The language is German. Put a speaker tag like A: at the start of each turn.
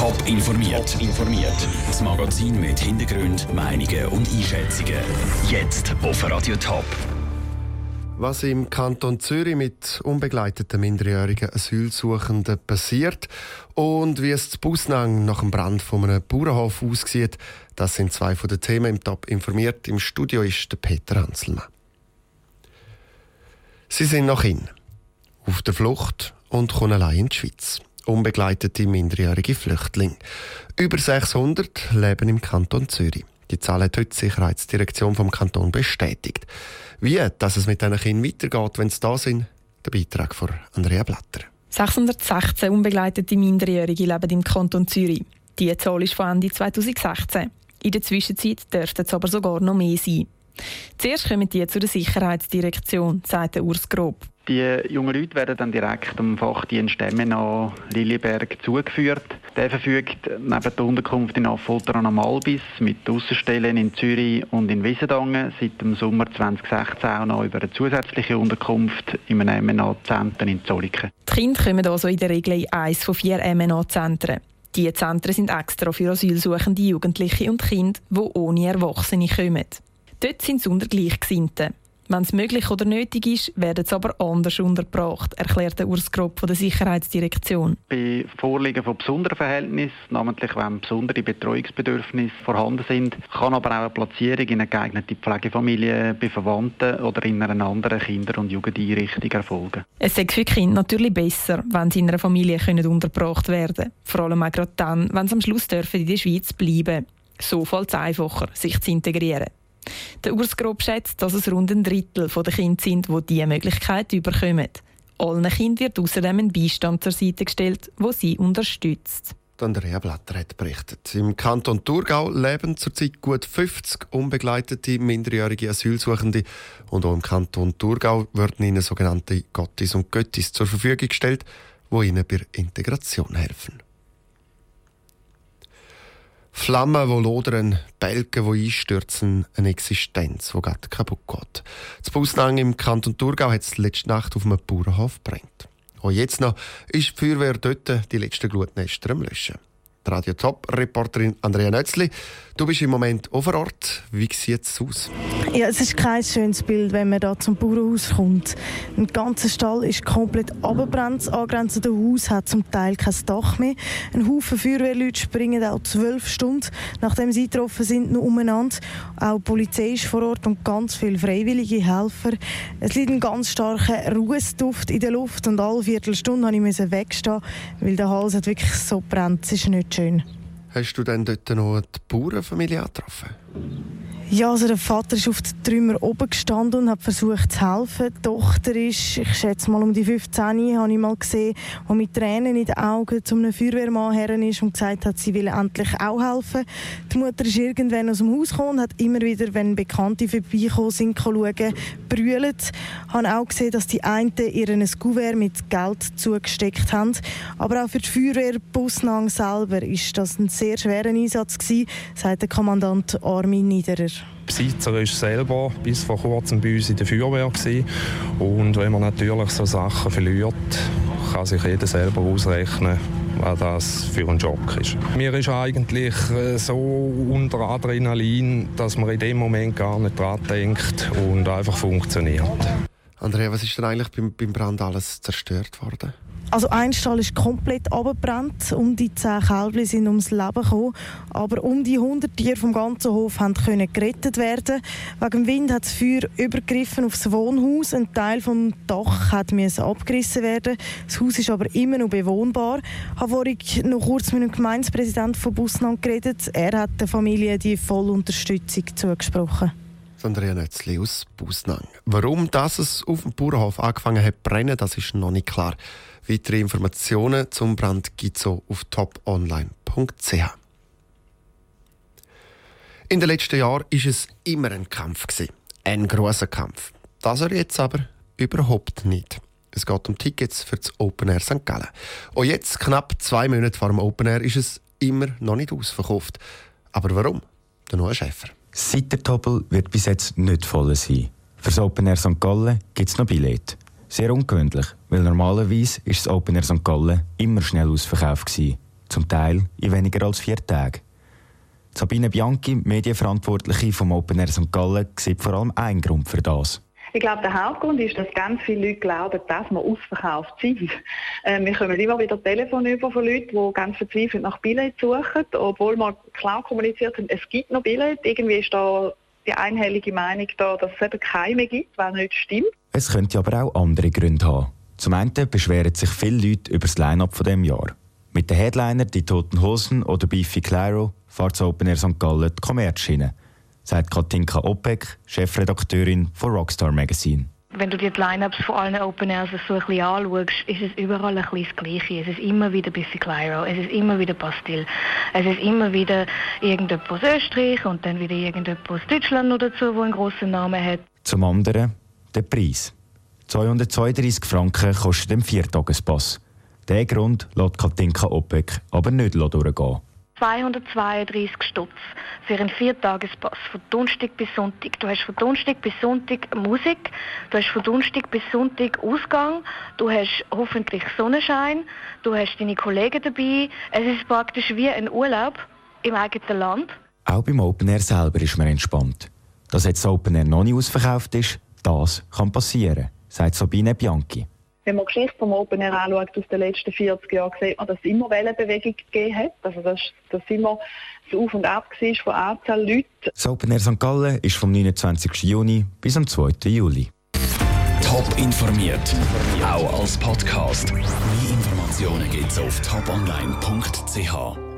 A: Top informiert. informiert. Das Magazin mit Hintergrund, Meinungen und Einschätzungen. Jetzt auf Radio Top.
B: Was im Kanton Zürich mit unbegleiteten minderjährigen Asylsuchenden passiert und wie es zu Busnang nach dem Brand von einem Bauernhof aussieht, das sind zwei von den Themen im Top informiert. Im Studio ist der Peter Hanselmann. Sie sind noch in, auf der Flucht und kommen allein in die Schweiz unbegleitete minderjährige Flüchtlinge. Über 600 leben im Kanton Zürich. Die Zahl hat heute die Sicherheitsdirektion vom Kanton bestätigt. Wie dass es mit diesen Kindern weitergeht, wenn sie da sind, der Beitrag von Andrea Blatter.
C: 616 unbegleitete Minderjährige leben im Kanton Zürich. Die Zahl ist von Ende 2016. In der Zwischenzeit dürften es aber sogar noch mehr sein. Zuerst kommen die zu der Sicherheitsdirektion, sagt Urs Grob.
D: Die jungen Leute werden dann direkt am Fachdienst nach Lilliberg zugeführt. Der verfügt neben der Unterkunft in Affolter am Albis mit Aussenstellen in Zürich und in Wiesendangen seit dem Sommer 2016 auch noch über eine zusätzliche Unterkunft in einem MNA-Zentrum in Zolliken.
C: Die Kinder kommen also in der Regel in eines von vier MNA-Zentren. Diese Zentren sind extra für asylsuchende Jugendliche und Kinder, die ohne Erwachsene kommen. Dort sind es unter Gleichgesinnten. Wenn es möglich oder nötig ist, werden sie aber anders untergebracht, erklärt der Urs Grob von der Sicherheitsdirektion.
D: Bei Vorliegen von besonderen Verhältnissen, namentlich wenn besondere Betreuungsbedürfnisse vorhanden sind, kann aber auch eine Platzierung in eine geeignete Pflegefamilie bei Verwandten oder in einer anderen Kinder- und Jugendeinrichtung erfolgen.
C: Es ist für Kinder natürlich besser, wenn sie in einer Familie können untergebracht werden können. Vor allem auch gerade dann, wenn sie am Schluss dürfen in der Schweiz bleiben. So fällt es einfacher, sich zu integrieren. Der Urs Grob schätzt, dass es rund ein Drittel der Kinder sind, die diese Möglichkeit überkommen. Allen Kindern wird außerdem ein Beistand zur Seite gestellt, wo sie unterstützt.
B: Andrea Blatter hat berichtet. Im Kanton Thurgau leben zurzeit gut 50 unbegleitete minderjährige Asylsuchende und auch im Kanton Thurgau werden ihnen sogenannte Gottis und Göttis zur Verfügung gestellt, wo ihnen bei Integration helfen. Flammen, die lodern, Balken, die einstürzen, eine Existenz, die gerade kaputt geht. Das Busnang im Kanton Thurgau hat es letzte Nacht auf einem Bauernhof brennt. Auch jetzt noch ist die Feuerwehr dort die letzten Glutnester am Löschen. Radio Top-Reporterin Andrea Nötzli. Du bist im Moment vor Ort. Wie sieht es aus?
E: Ja, es ist kein schönes Bild, wenn man da zum Bauernhaus kommt. Der ganze Stall ist komplett abgebrannt. Das angrenzende Haus hat zum Teil kein Dach mehr. Ein Haufen Feuerwehrleute springen auch zwölf Stunden, nachdem sie getroffen sind, noch umeinander. Auch die Polizei ist vor Ort und ganz viele freiwillige Helfer. Es liegt ein ganz starker Rußduft in der Luft und alle Viertelstunde musste ich wegstehen, weil der Hals hat wirklich so brennt. Es ist nicht schön.
B: Hast du dann dort noch die Bauernfamilie getroffen?
E: Ja, also der Vater ist auf den Trümmer oben gestanden und hat versucht zu helfen. Die Tochter ist, ich schätze mal um die 15, habe ich mal gesehen, die mit Tränen in den Augen zu einem Feuerwehrmann her ist und gesagt hat, sie will endlich auch helfen. Die Mutter ist irgendwann aus dem Haus gekommen und hat immer wieder, wenn Bekannte vorbeikommen sind, schauen, brüllt. Ich habe auch gesehen, dass die einen ihr ein Kuvert mit Geld zugesteckt haben. Aber auch für die Feuerwehr Busnang selber ist das ein sehr schwerer Einsatz gewesen, sagt der Kommandant Armin Niederer.
F: Besitzer war selber bis vor kurzem bei uns in der Feuerwehr. Gewesen. Und wenn man natürlich so Sachen verliert, kann sich jeder selber ausrechnen, was das für ein Schock ist. Mir ist eigentlich äh, so unter Adrenalin, dass man in dem Moment gar nicht dran denkt und einfach funktioniert.
B: Andrea, was ist denn eigentlich beim Brand alles zerstört worden?
E: Also ein Stall ist komplett abgebrannt, um die zehn Kälbchen sind ums Leben gekommen, aber um die 100 Tiere vom ganzen Hof können gerettet werden. Wegen dem Wind hat das Feuer übergriffen auf das Wohnhaus, ein Teil vom Dach hat abgerissen werden. Das Haus ist aber immer noch bewohnbar. Ich habe vorhin noch kurz mit dem Gemeindepräsidenten von Busnang geredet. Er hat der Familie die volle Unterstützung zugesprochen.
B: Andrea Nötzli aus Busnang. Warum das es auf dem Bauernhof angefangen hat zu brennen, das ist noch nicht klar. Weitere Informationen zum Brand gibt es auf toponline.ch. In den letzten Jahren war es immer ein Kampf. Ein großer Kampf. Das er jetzt aber überhaupt nicht. Es geht um Tickets für das Open Air St. Gallen. Und jetzt, knapp zwei Monate vor dem Open Air, ist es immer noch nicht ausverkauft. Aber warum? Der neue Schäfer.
G: Seit der Tobel wird bis jetzt nicht voll sein. Für das Open Air St. Gallen gibt es noch Billette. Sehr ungewöhnlich, weil normalerweise ist das Open Air St. Gallen immer schnell ausverkauft gewesen. zum Teil in weniger als vier Tagen. Sabine Bianchi, Medienverantwortliche vom Open Air St. Gallen, sieht vor allem einen Grund für das.
H: Ich glaube, der Hauptgrund ist, dass ganz viele Leute glauben, dass wir ausverkauft sind. Ähm, wir kommen immer wieder Telefone über von Leuten, die ganz verzweifelt nach Billett suchen, obwohl wir klar kommuniziert haben, es gibt noch Billett. Irgendwie ist da die einhellige Meinung da, dass es eben keine gibt, was nicht stimmt.
G: Es könnte aber auch andere Gründe haben. Zum einen beschweren sich viele Leute über das Line-Up von diesem Jahr. Mit den Headliner Die Toten Hosen oder Beefy Clyro fährt das Open Air St. Gallen die Kommerzschiene, sagt Katinka Opek, Chefredakteurin von Rockstar Magazine.
I: Wenn du dir die Line-Ups von allen Open Airs so ein bisschen anschaust, ist es überall ein bisschen das Gleiche. Es ist immer wieder Biffy Clyro, es ist immer wieder Bastille, es ist immer wieder irgendjemand aus Österreich und dann wieder irgendjemand aus Deutschland noch dazu, der einen grossen Namen hat.
G: Zum anderen der Preis. 232 Franken kostet ein Viertagespass. Diesen Grund lässt Katinka Opek aber nicht durchgehen.
I: 232 Stutz für einen Viertagespass von Donnerstag bis Sonntag. Du hast von Donnerstag bis Sonntag Musik, du hast von Donnerstag bis Sonntag Ausgang, du hast hoffentlich Sonnenschein, du hast deine Kollegen dabei. Es ist praktisch wie ein Urlaub im eigenen Land.
G: Auch beim Open Air selber ist man entspannt. Dass jetzt das Open Air noch nicht ausverkauft ist, das kann passieren, sagt Sabine Bianchi.
H: Wenn man die Geschichte vom Open Air anschaut aus den letzten 40 Jahren, sieht man, dass es immer Wellenbewegung gegeben hat. Also dass, dass immer so Auf und Ab war von Anzahl Leuten.
G: Das Open Air St. Gallen ist vom 29. Juni bis am 2. Juli.
A: Top informiert, auch als Podcast. Mehr Informationen gibt es auf toponline.ch.